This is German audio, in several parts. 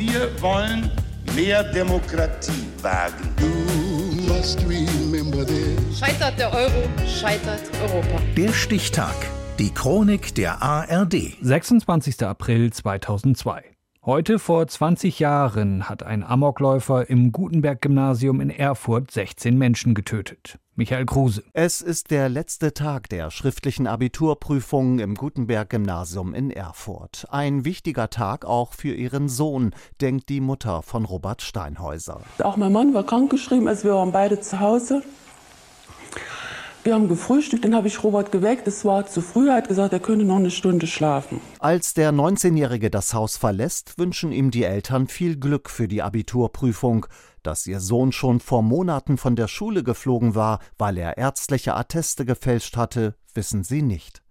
Wir wollen mehr Demokratie wagen. Scheitert der Euro, scheitert Europa. Der Stichtag. Die Chronik der ARD. 26. April 2002. Heute vor 20 Jahren hat ein Amokläufer im Gutenberg-Gymnasium in Erfurt 16 Menschen getötet. Michael Kruse. Es ist der letzte Tag der schriftlichen Abiturprüfungen im Gutenberg-Gymnasium in Erfurt. Ein wichtiger Tag auch für ihren Sohn, denkt die Mutter von Robert Steinhäuser. Auch mein Mann war krankgeschrieben, also wir waren beide zu Hause. Wir haben gefrühstückt, dann habe ich Robert geweckt. Es war zu früh, er hat gesagt, er könnte noch eine Stunde schlafen. Als der 19-Jährige das Haus verlässt, wünschen ihm die Eltern viel Glück für die Abiturprüfung. Dass ihr Sohn schon vor Monaten von der Schule geflogen war, weil er ärztliche Atteste gefälscht hatte, wissen sie nicht.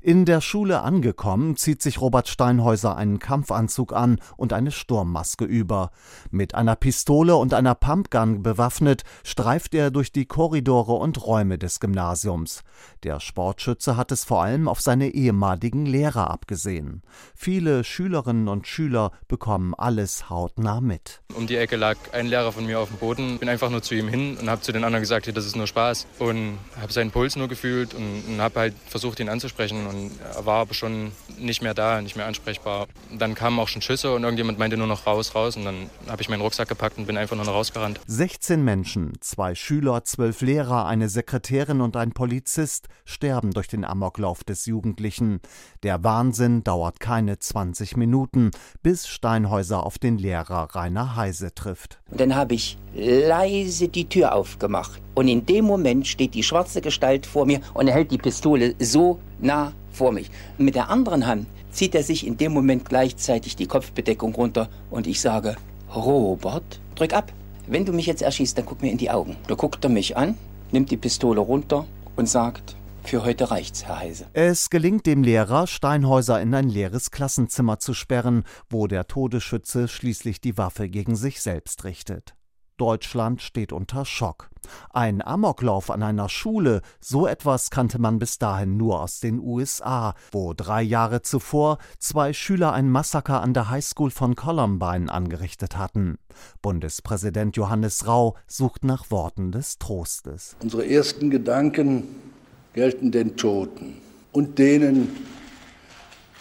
In der Schule angekommen, zieht sich Robert Steinhäuser einen Kampfanzug an und eine Sturmmaske über. Mit einer Pistole und einer Pumpgun bewaffnet, streift er durch die Korridore und Räume des Gymnasiums. Der Sportschütze hat es vor allem auf seine ehemaligen Lehrer abgesehen. Viele Schülerinnen und Schüler bekommen alles hautnah mit. Um die Ecke lag ein Lehrer von mir auf dem Boden. Bin einfach nur zu ihm hin und habe zu den anderen gesagt, das ist nur Spaß. Und habe seinen Puls nur gefühlt und, und habe halt versucht, ihn anzusprechen ansprechen und er war aber schon nicht mehr da, nicht mehr ansprechbar. Dann kamen auch schon Schüsse und irgendjemand meinte nur noch raus, raus und dann habe ich meinen Rucksack gepackt und bin einfach nur noch rausgerannt. 16 Menschen, zwei Schüler, zwölf Lehrer, eine Sekretärin und ein Polizist sterben durch den Amoklauf des Jugendlichen. Der Wahnsinn dauert keine 20 Minuten, bis Steinhäuser auf den Lehrer Rainer Heise trifft. Dann habe ich leise die Tür aufgemacht und in dem Moment steht die schwarze Gestalt vor mir und er hält die Pistole so nah vor mich. Mit der anderen Hand zieht er sich in dem Moment gleichzeitig die Kopfbedeckung runter und ich sage, Robert, drück ab. Wenn du mich jetzt erschießt, dann guck mir in die Augen. Da guckt er mich an, nimmt die Pistole runter und sagt, für heute reicht's, Herr Heise. Es gelingt dem Lehrer, Steinhäuser in ein leeres Klassenzimmer zu sperren, wo der Todesschütze schließlich die Waffe gegen sich selbst richtet. Deutschland steht unter Schock. Ein Amoklauf an einer Schule, so etwas kannte man bis dahin nur aus den USA, wo drei Jahre zuvor zwei Schüler ein Massaker an der Highschool von Columbine angerichtet hatten. Bundespräsident Johannes Rau sucht nach Worten des Trostes. Unsere ersten Gedanken gelten den Toten und denen,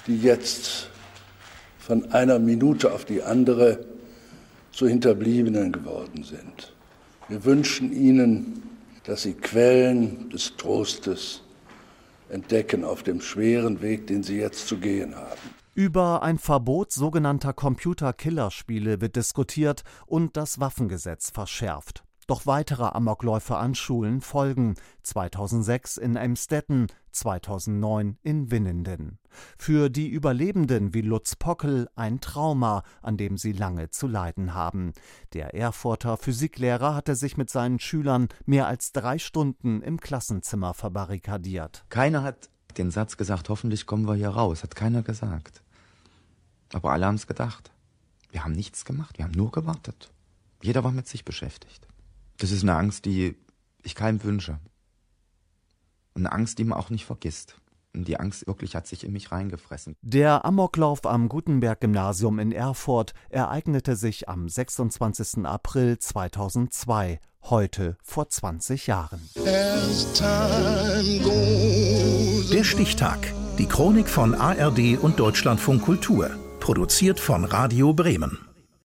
die jetzt von einer Minute auf die andere zu Hinterbliebenen geworden sind. Wir wünschen ihnen, dass sie Quellen des Trostes entdecken auf dem schweren Weg, den sie jetzt zu gehen haben. Über ein Verbot sogenannter Computer-Killerspiele wird diskutiert und das Waffengesetz verschärft. Doch weitere Amokläufe an Schulen folgen, 2006 in Emstetten, 2009 in Winnenden. Für die Überlebenden wie Lutz Pockel ein Trauma, an dem sie lange zu leiden haben. Der Erfurter Physiklehrer hatte sich mit seinen Schülern mehr als drei Stunden im Klassenzimmer verbarrikadiert. Keiner hat den Satz gesagt, hoffentlich kommen wir hier raus, hat keiner gesagt. Aber alle haben es gedacht. Wir haben nichts gemacht, wir haben nur gewartet. Jeder war mit sich beschäftigt. Das ist eine Angst, die ich keinem wünsche. Und eine Angst, die man auch nicht vergisst. Und die Angst wirklich hat sich in mich reingefressen. Der Amoklauf am Gutenberg-Gymnasium in Erfurt ereignete sich am 26. April 2002, heute vor 20 Jahren. Der Stichtag. Die Chronik von ARD und Deutschlandfunk Kultur. Produziert von Radio Bremen.